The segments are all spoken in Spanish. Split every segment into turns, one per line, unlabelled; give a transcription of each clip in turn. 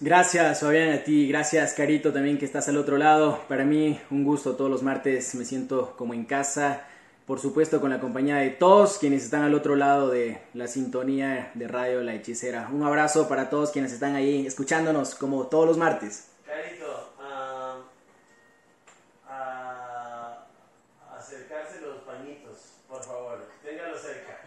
Gracias, Fabián, a ti. Gracias, Carito, también que estás al otro lado. Para mí, un gusto todos los martes. Me siento como en casa. Por supuesto, con la compañía de todos quienes están al otro lado de la sintonía de Radio La Hechicera. Un abrazo para todos quienes están ahí escuchándonos como todos los martes.
Carito, ah, a acercarse los pañitos, por favor. Téngalo cerca.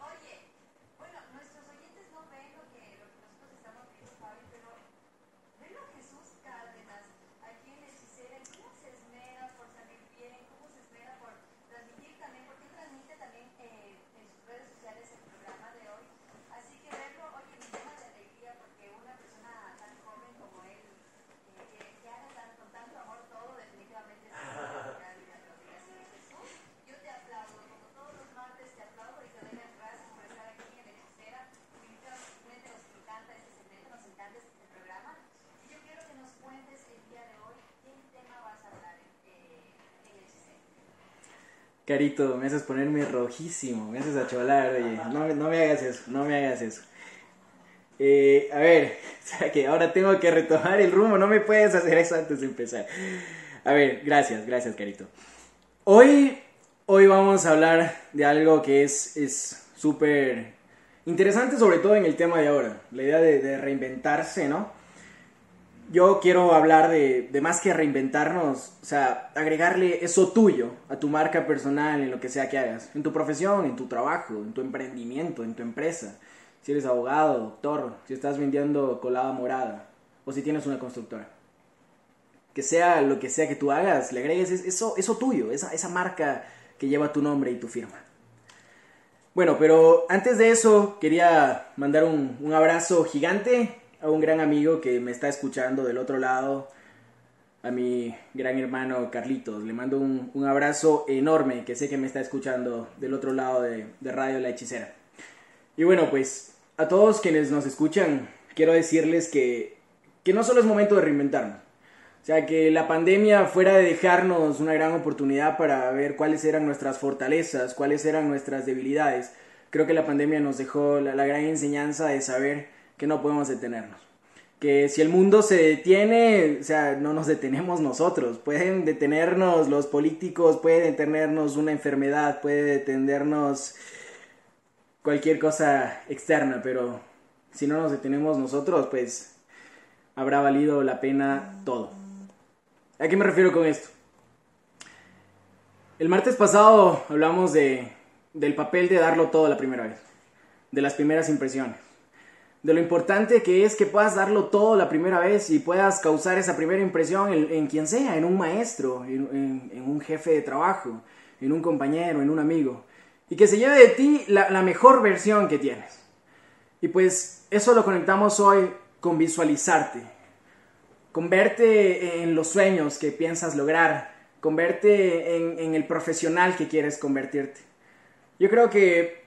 Oye, bueno, nuestros oyentes no ven lo que, lo que nosotros estamos viendo, Fabi, pero ven a Jesús Cárdenas aquí en Hechicera, y cómo se esmera por salir bien, cómo se esmera por transmitir también, porque él transmite también eh, en sus redes sociales el programa de hoy. Así que verlo, oye, me llena de alegría porque una persona tan joven como él, eh, que, que haga tan- con tanto amor todo, definitivamente es una gran admiración. Así que Jesús, yo te aplaudo, como todos los martes te aplaudo y te doy las gracias por estar aquí en Hechicera. Definitivamente nos encanta este segmento, nos encanta este programa. Y yo quiero que nos cuentes el día de hoy qué tema vas a hablar en, eh, en Hechicera.
Carito, me haces ponerme rojísimo, me haces acholar, oye. No, no me hagas eso, no me hagas eso. Eh, a ver, o sea que ahora tengo que retomar el rumbo, no me puedes hacer eso antes de empezar. A ver, gracias, gracias, Carito. Hoy, hoy vamos a hablar de algo que es es súper interesante, sobre todo en el tema de ahora, la idea de, de reinventarse, ¿no? Yo quiero hablar de, de más que reinventarnos, o sea, agregarle eso tuyo a tu marca personal en lo que sea que hagas, en tu profesión, en tu trabajo, en tu emprendimiento, en tu empresa. Si eres abogado, doctor, si estás vendiendo colada morada o si tienes una constructora. Que sea lo que sea que tú hagas, le agregues es- eso, eso tuyo, esa, esa marca que lleva tu nombre y tu firma. Bueno, pero antes de eso quería mandar un, un abrazo gigante a un gran amigo que me está escuchando del otro lado, a mi gran hermano Carlitos. Le mando un, un abrazo enorme que sé que me está escuchando del otro lado de, de Radio La Hechicera. Y bueno, pues a todos quienes nos escuchan, quiero decirles que, que no solo es momento de reinventarnos. O sea, que la pandemia fuera de dejarnos una gran oportunidad para ver cuáles eran nuestras fortalezas, cuáles eran nuestras debilidades, creo que la pandemia nos dejó la, la gran enseñanza de saber que no podemos detenernos. Que si el mundo se detiene, o sea, no nos detenemos nosotros. Pueden detenernos los políticos, puede detenernos una enfermedad, puede detenernos cualquier cosa externa, pero si no nos detenemos nosotros, pues habrá valido la pena todo. ¿A qué me refiero con esto? El martes pasado hablamos de, del papel de darlo todo la primera vez, de las primeras impresiones, de lo importante que es que puedas darlo todo la primera vez y puedas causar esa primera impresión en, en quien sea, en un maestro, en, un jefe de trabajo, en un compañero, en un amigo, y que se lleve de ti la, la mejor versión que tienes. Y pues eso lo conectamos hoy con visualizarte, con verte en los sueños que piensas lograr, con verte en el profesional que quieres convertirte. Yo creo que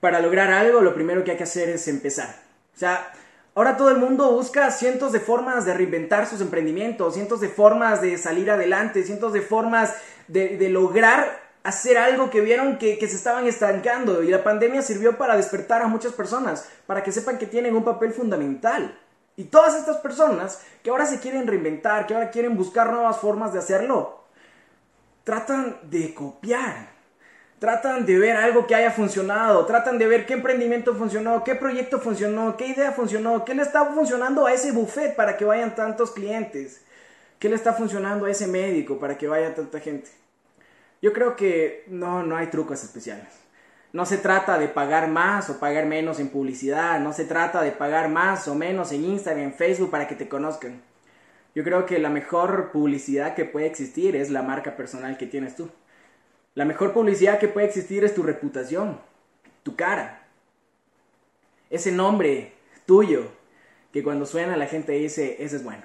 para lograr algo lo primero que hay que hacer es empezar. O sea, ahora todo el mundo busca cientos de formas de reinventar sus emprendimientos, cientos de formas de salir adelante, cientos de formas de, lograr hacer algo que vieron que, que se estaban estancando y la pandemia sirvió para despertar a muchas personas, para que sepan que tienen un papel fundamental. Y todas estas personas que ahora se quieren reinventar, que ahora quieren buscar nuevas formas de hacerlo, tratan de copiar, tratan de ver algo que haya funcionado, tratan de ver qué emprendimiento funcionó, qué proyecto funcionó, qué idea funcionó, qué le está funcionando a ese buffet para que vayan tantos clientes, qué le está funcionando a ese médico para que vaya tanta gente. Yo creo que no, no hay trucos especiales. No se trata de pagar más o pagar menos en publicidad, no se trata de pagar más o menos en Instagram, en Facebook para que te conozcan. Yo creo que la mejor publicidad que puede existir es la marca personal que tienes tú. La mejor publicidad que puede existir es tu reputación, tu cara. Ese nombre tuyo que cuando suena la gente dice, ese es bueno.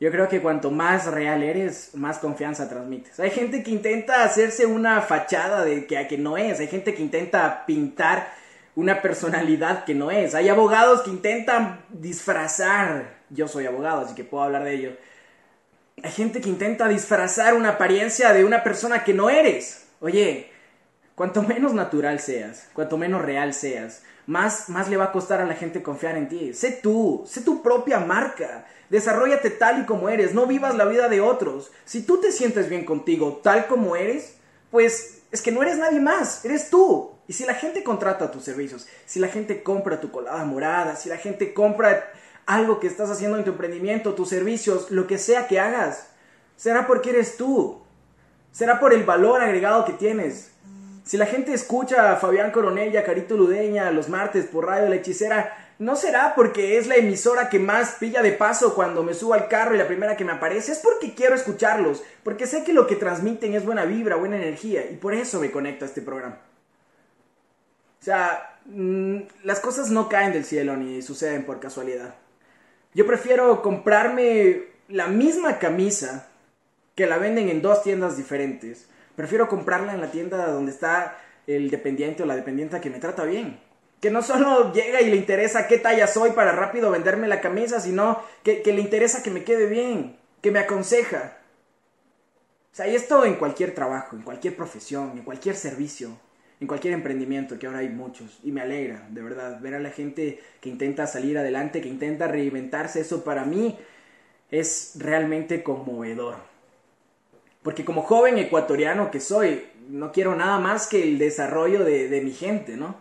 Yo creo que cuanto más real eres, más confianza transmites. Hay gente que intenta hacerse una fachada de que, que no es. Hay gente que intenta pintar una personalidad que no es. Hay abogados que intentan disfrazar. Yo soy abogado, así que puedo hablar de ello. Hay gente que intenta disfrazar una apariencia de una persona que no eres. Oye, Cuanto menos natural seas, cuanto menos real seas, más, más le va a costar a la gente confiar en ti. Sé tú, sé tu propia marca. Desarrollate tal y como eres, no vivas la vida de otros. Si tú te sientes bien contigo tal como eres, pues es que no eres nadie más, eres tú. Y si la gente contrata tus servicios, si la gente compra tu colada morada, si la gente compra algo que estás haciendo en tu emprendimiento, tus servicios, lo que sea que hagas, será porque eres tú. Será por el valor agregado que tienes. Si la gente escucha a Fabián Coronel y Carito Ludeña los martes por Radio La Hechicera, no será porque es la emisora que más pilla de paso cuando me subo al carro y la primera que me aparece, es porque quiero escucharlos, porque sé que lo que transmiten es buena vibra, buena energía, y por eso me conecto a este programa. O sea, mm, las cosas no caen del cielo ni suceden por casualidad. Yo prefiero comprarme la misma camisa que la venden en dos tiendas diferentes. Prefiero comprarla en la tienda donde está el dependiente o la dependiente que me trata bien. Que no solo llega y le interesa qué talla soy para rápido venderme la camisa, sino que, que le interesa que me quede bien, que me aconseja. O sea, y esto en cualquier trabajo, en cualquier profesión, en cualquier servicio, en cualquier emprendimiento, que ahora hay muchos. Y me alegra, de verdad, ver a la gente que intenta salir adelante, que intenta reinventarse, eso para mí es realmente conmovedor. Porque como joven ecuatoriano que soy, no quiero nada más que el desarrollo de, mi gente, ¿no?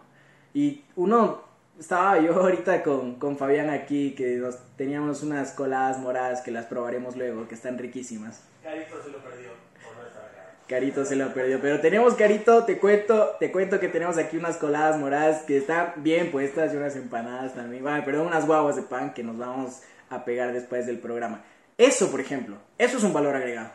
Y uno, estaba yo ahorita con, con Fabián aquí, que nos, teníamos unas coladas moradas que las probaremos luego, que están riquísimas.
Carito se lo perdió por no estar acá.
Carito se lo perdió. Pero tenemos, Carito, te cuento, te cuento que tenemos aquí unas coladas moradas que están bien puestas y unas empanadas también. Bueno, perdón, unas guaguas de pan que nos vamos a pegar después del programa. Eso, por ejemplo, eso es un valor agregado.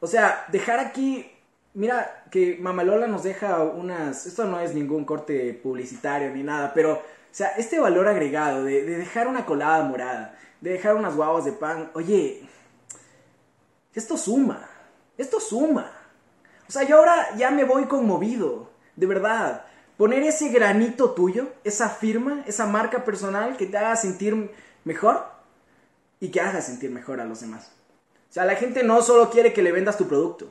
O sea, dejar aquí Mira que Mamalola nos deja unas... Esto no es ningún corte publicitario ni nada, pero, o sea, este valor agregado de, de dejar una colada morada, de dejar unas guavas de pan, oye, esto suma, esto suma. O sea, yo ahora ya me voy conmovido, de verdad. Poner ese granito tuyo, esa firma, esa marca personal que te haga sentir mejor y que haga sentir mejor a los demás. O sea, la gente no solo quiere que le vendas tu producto.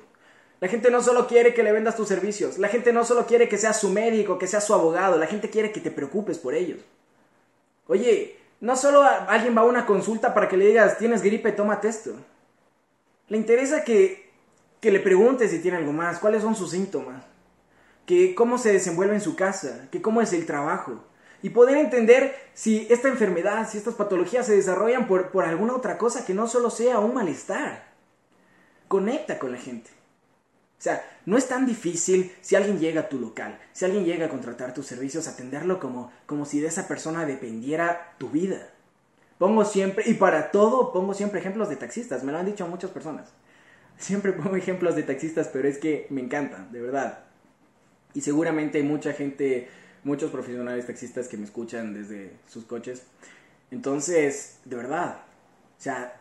La gente no solo quiere que le vendas tus servicios. La gente no solo quiere que seas su médico, que seas su abogado. La gente quiere que te preocupes por ellos. Oye, no solo alguien va a una consulta para que le digas, tienes gripe, tómate esto. Le interesa que, que le preguntes si tiene algo más, cuáles son sus síntomas, que cómo se desenvuelve en su casa, que cómo es el trabajo. Y poder entender si esta enfermedad, si estas patologías se desarrollan por, por alguna otra cosa que no solo sea un malestar. Conecta con la gente. O sea, no es tan difícil si alguien llega a tu local, si alguien llega a contratar tus servicios, atenderlo como, como si de esa persona dependiera tu vida. Pongo siempre, y para todo pongo siempre ejemplos de taxistas, me lo han dicho muchas personas. Siempre pongo ejemplos de taxistas, pero es que me encantan, de verdad. Y seguramente hay mucha gente, muchos profesionales taxistas que me escuchan desde sus coches. Entonces, de verdad, o sea,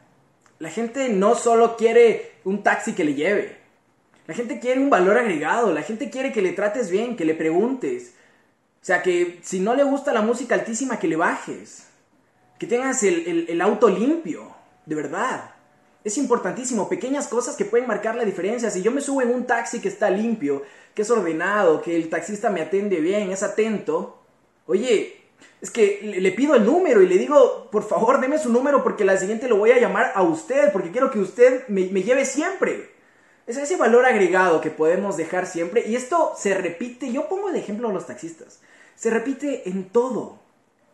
la gente no solo quiere un taxi que le lleve, la gente quiere un valor agregado, la gente quiere que le trates bien, que le preguntes. O sea, que si no le gusta la música altísima, que le bajes. Que tengas el, auto limpio, de verdad. Es importantísimo, pequeñas cosas que pueden marcar la diferencia. Si yo me subo en un taxi que está limpio, que es ordenado, que el taxista me atiende bien, es atento, oye, es que le pido el número y le digo, por favor, deme su número porque la siguiente lo voy a llamar a usted, porque quiero que usted me, me lleve siempre. Es ese valor agregado que podemos dejar siempre. Y esto se repite, yo pongo de ejemplo a los taxistas. Se repite en todo.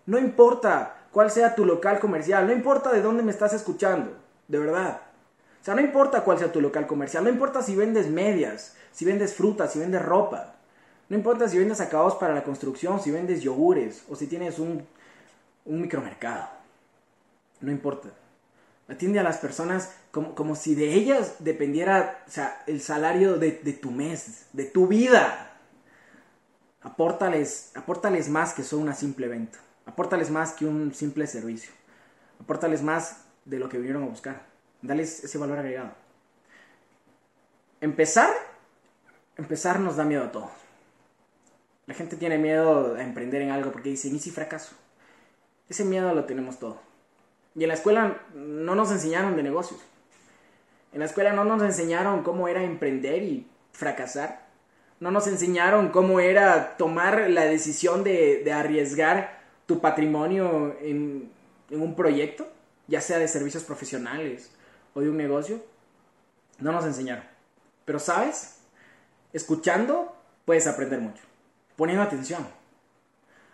No importa cuál sea tu local comercial, no importa de dónde me estás escuchando, de verdad. O sea, no importa cuál sea tu local comercial, no importa si vendes medias, si vendes frutas, si vendes ropa. No importa si vendes acabados para la construcción, si vendes yogures o si tienes un, un micromercado. No importa. Atiende a las personas como, como si de ellas dependiera o sea, el salario de, de, tu mes, de tu vida. Apórtales, más que solo una simple venta. Apórtales más que un simple servicio. Apórtales más de lo que vinieron a buscar. Dales ese valor agregado. Empezar, empezar nos da miedo a todos. La gente tiene miedo a emprender en algo porque dice, ¿y si fracaso? Ese miedo lo tenemos todos. Y en la escuela no nos enseñaron de negocios. En la escuela no nos enseñaron cómo era emprender y fracasar. No nos enseñaron cómo era tomar la decisión de, de arriesgar tu patrimonio en, en un proyecto, ya sea de servicios profesionales o de un negocio. No nos enseñaron. Pero sabes, escuchando puedes aprender mucho. Poniendo atención.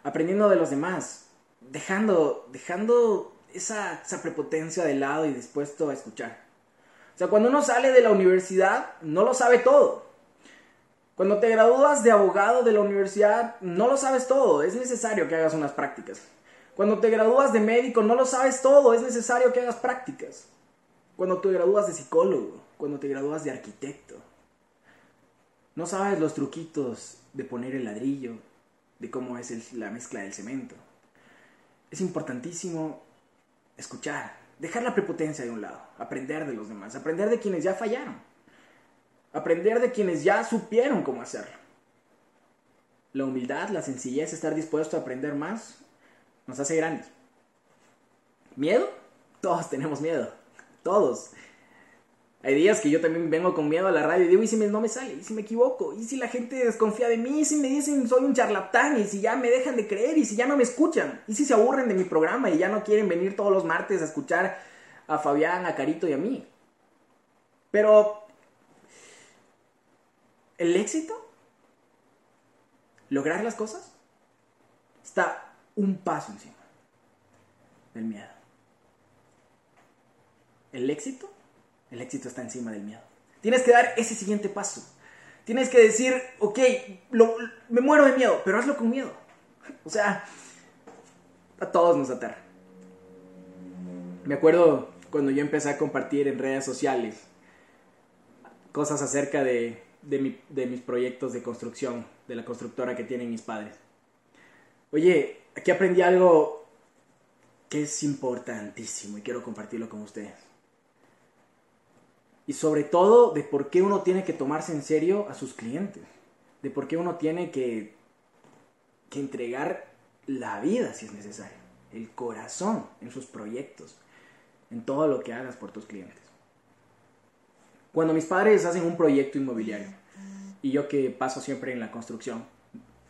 Aprendiendo de los demás. Dejando, dejando esa, esa prepotencia de lado y dispuesto a escuchar. O sea, cuando uno sale de la universidad, no lo sabe todo. Cuando te gradúas de abogado de la universidad, no lo sabes todo. Es necesario que hagas unas prácticas. Cuando te gradúas de médico, no lo sabes todo. Es necesario que hagas prácticas. Cuando te gradúas de psicólogo, cuando te gradúas de arquitecto, no sabes los truquitos de poner el ladrillo, de cómo es la mezcla del cemento. Es importantísimo escuchar, dejar la prepotencia de un lado, aprender de los demás, aprender de quienes ya fallaron, aprender de quienes ya supieron cómo hacerlo. La humildad, la sencillez, estar dispuesto a aprender más, nos hace grandes. ¿Miedo? Todos tenemos miedo, todos. Hay días que yo también vengo con miedo a la radio y digo, ¿y si me- no me sale? ¿Y si me equivoco? ¿Y si la gente desconfía de mí? ¿Y si me dicen soy un charlatán? ¿Y si ya me dejan de creer? ¿Y si ya no me escuchan? ¿Y si se aburren de mi programa y ya no quieren venir todos los martes a escuchar a Fabián, a Carito y a mí? Pero... ¿El éxito? ¿Lograr las cosas? Está un paso encima del miedo. ¿El éxito? El éxito está encima del miedo. Tienes que dar ese siguiente paso. Tienes que decir, ok, me muero de miedo, pero hazlo con miedo. O sea, a todos nos aterra. Me acuerdo cuando yo empecé a compartir en redes sociales cosas acerca de, de mis proyectos de construcción, de la constructora que tienen mis padres. Oye, aquí aprendí algo que es importantísimo y quiero compartirlo con ustedes. Y sobre todo de por qué uno tiene que tomarse en serio a sus clientes. De por qué uno tiene que, que entregar la vida si es necesario. El corazón en sus proyectos. En todo lo que hagas por tus clientes. Cuando mis padres hacen un proyecto inmobiliario y yo que paso siempre en la construcción,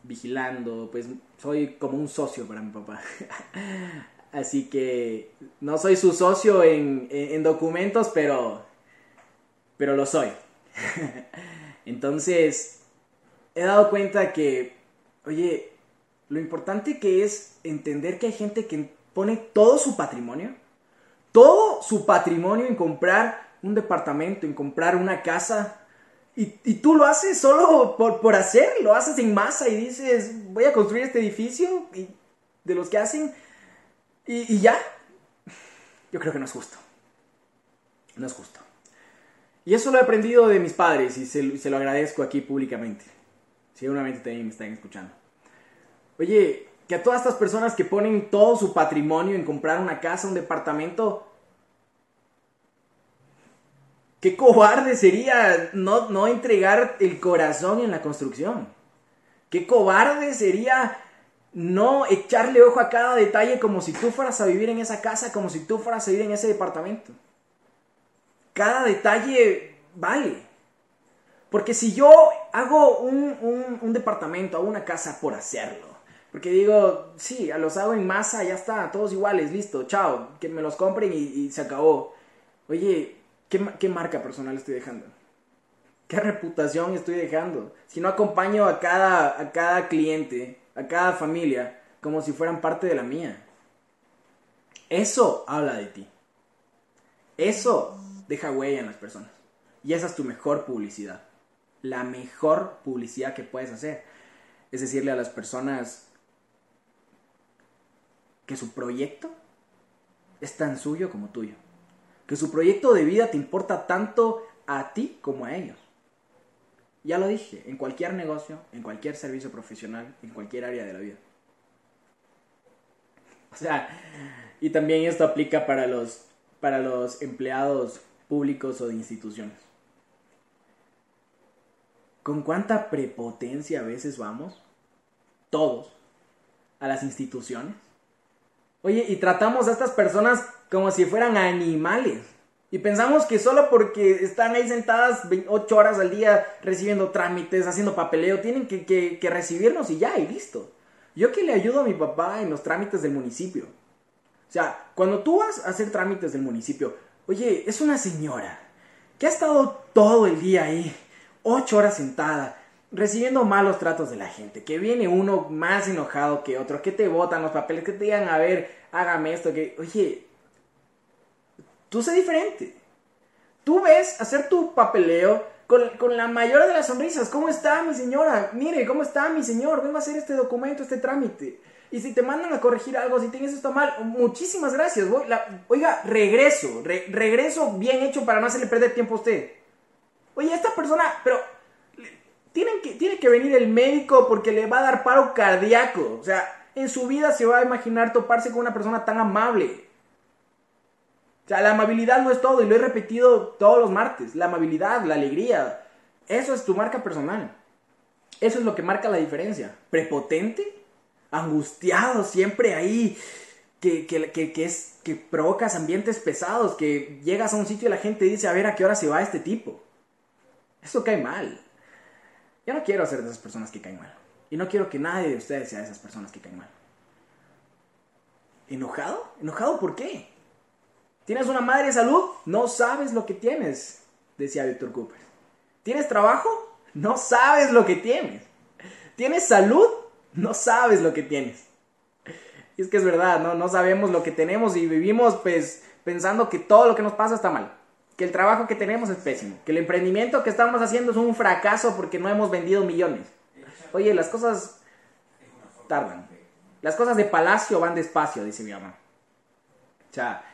vigilando, pues soy como un socio para mi papá. Así que no soy su socio en, en- en documentos, pero, pero lo soy. Entonces, he dado cuenta que, oye, lo importante que es entender que hay gente que pone todo su patrimonio, todo su patrimonio en comprar un departamento, en comprar una casa, y, y tú lo haces solo por, por hacer, lo haces en masa y dices, voy a construir este edificio, y de los que hacen, y, y ya. Yo creo que no es justo. No es justo. Y eso lo he aprendido de mis padres y se, se lo agradezco aquí públicamente. Seguramente también me están escuchando. Oye, que a todas estas personas que ponen todo su patrimonio en comprar una casa, un departamento, qué cobarde sería no, no entregar el corazón en la construcción. Qué cobarde sería no echarle ojo a cada detalle como si tú fueras a vivir en esa casa, como si tú fueras a vivir en ese departamento. Cada detalle vale. Porque si yo hago un, un- departamento, hago una casa por hacerlo, porque digo, sí, los hago en masa, ya está, todos iguales, listo, chao, que me los compren y, y se acabó. Oye, ¿qué, ma- ¿qué marca personal estoy dejando? ¿Qué reputación estoy dejando? Si no acompaño a cada, a cada cliente, a cada familia, como si fueran parte de la mía. Eso habla de ti. Eso deja huella en las personas. Y esa es tu mejor publicidad. La mejor publicidad que puedes hacer es decirle a las personas que su proyecto es tan suyo como tuyo. Que su proyecto de vida te importa tanto a ti como a ellos. Ya lo dije, en cualquier negocio, en cualquier servicio profesional, en cualquier área de la vida. O sea, y también esto aplica para los, para los empleados públicos o de instituciones. ¿Con cuánta prepotencia a veces vamos? Todos. A las instituciones. Oye, y tratamos a estas personas como si fueran animales. Y pensamos que solo porque están ahí sentadas 8 horas al día recibiendo trámites, haciendo papeleo, tienen que, que, que recibirnos y ya, y listo. Yo que le ayudo a mi papá en los trámites del municipio. O sea, cuando tú vas a hacer trámites del municipio, oye, es una señora que ha estado todo el día ahí, 8 horas sentada, recibiendo malos tratos de la gente, que viene uno más enojado que otro, que te botan los papeles, que te digan, a ver, hágame esto, que, oye, tú sé diferente. Tú ves hacer tu papeleo con, con, la mayor de las sonrisas. ¿Cómo está mi señora? Mire, ¿cómo está mi señor? Vengo a hacer este documento, este trámite. Y si te mandan a corregir algo, si tienes esto mal, muchísimas gracias. Voy, la, oiga, regreso, re, regreso bien hecho para no hacerle perder tiempo a usted. Oye, esta persona, pero tienen que, tiene que venir el médico porque le va a dar paro cardíaco. O sea, en su vida se va a imaginar toparse con una persona tan amable. O sea, la amabilidad no es todo y lo he repetido todos los martes. La amabilidad, la alegría, eso es tu marca personal. Eso es lo que marca la diferencia. Prepotente, angustiado, siempre ahí, que, que, que, que, es, que provocas ambientes pesados, que llegas a un sitio y la gente dice, a ver a qué hora se va este tipo. Eso cae mal. Yo no quiero ser de esas personas que caen mal. Y no quiero que nadie de ustedes sea de esas personas que caen mal. ¿Enojado? ¿Enojado por qué? ¿Tienes una madre de salud? No sabes lo que tienes, decía Víctor Cooper. ¿Tienes trabajo? No sabes lo que tienes. ¿Tienes salud? No sabes lo que tienes. Y es que es verdad, ¿no? No sabemos lo que tenemos y vivimos pues pensando que todo lo que nos pasa está mal. Que el trabajo que tenemos es pésimo. Que el emprendimiento que estamos haciendo es un fracaso porque no hemos vendido millones. Oye, las cosas tardan. Las cosas de palacio van despacio, dice mi mamá. O sea,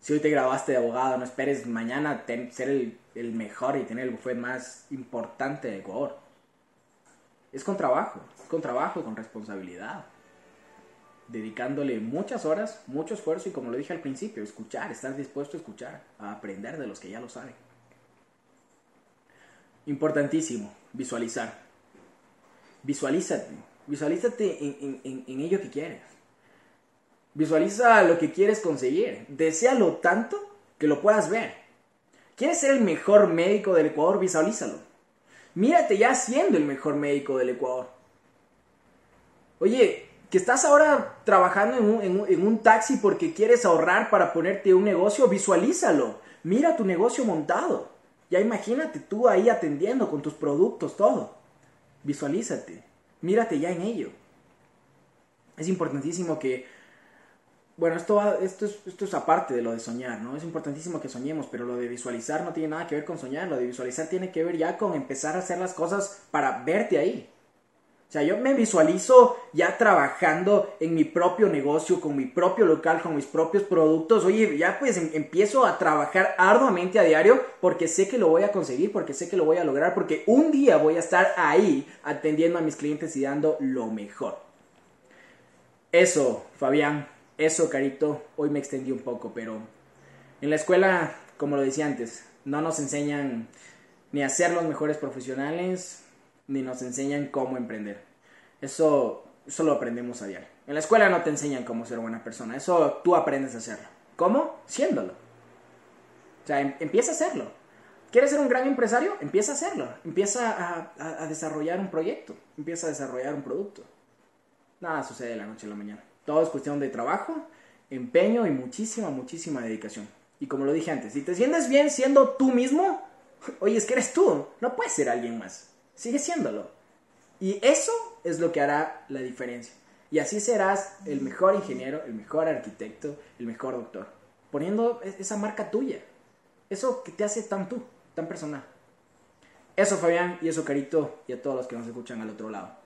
si hoy te graduaste de abogado, no esperes mañana ser el, el, mejor y tener el bufete más importante de Ecuador. Es con trabajo, es con trabajo con responsabilidad. Dedicándole muchas horas, mucho esfuerzo y como lo dije al principio, escuchar, estar dispuesto a escuchar, a aprender de los que ya lo saben. Importantísimo, visualizar. Visualízate, visualízate en, en, ello que quieres. Visualiza lo que quieres conseguir. Desealo tanto que lo puedas ver. ¿Quieres ser el mejor médico del Ecuador? Visualízalo. Mírate ya siendo el mejor médico del Ecuador. Oye, que estás ahora trabajando en un, en, taxi porque quieres ahorrar para ponerte un negocio, visualízalo. Mira tu negocio montado. Ya imagínate tú ahí atendiendo con tus productos, todo. Visualízate. Mírate ya en ello. Es importantísimo que bueno, esto, esto, es, esto es aparte de lo de soñar, ¿no? Es importantísimo que soñemos, pero lo de visualizar no tiene nada que ver con soñar, lo de visualizar tiene que ver ya con empezar a hacer las cosas para verte ahí. O sea, yo me visualizo ya trabajando en mi propio negocio, con mi propio local, con mis propios productos. Oye, ya pues em, empiezo a trabajar arduamente a diario porque sé que lo voy a conseguir, porque sé que lo voy a lograr, porque un día voy a estar ahí atendiendo a mis clientes y dando lo mejor. Eso, Fabián, eso, Carito, hoy me extendí un poco, pero en la escuela, como lo decía antes, no nos enseñan ni a ser los mejores profesionales, ni nos enseñan cómo emprender. Eso, eso lo aprendemos a diario. En la escuela no te enseñan cómo ser buena persona, eso tú aprendes a hacerlo. ¿Cómo? Siéndolo. O sea, em, empieza a hacerlo. ¿Quieres ser un gran empresario? Empieza a hacerlo. Empieza a, a, a desarrollar un proyecto. Empieza a desarrollar un producto. Nada sucede de la noche a la mañana. Todo es cuestión de trabajo, empeño y muchísima, muchísima dedicación. Y como lo dije antes, si te sientes bien siendo tú mismo, oye, es que eres tú, no puedes ser alguien más. Sigue siéndolo. Y eso es lo que hará la diferencia. Y así serás el mejor ingeniero, el mejor arquitecto, el mejor doctor. Poniendo esa marca tuya. Eso que te hace tan tú, tan personal. Eso Fabián y eso Carito y a todos los que nos escuchan al otro lado.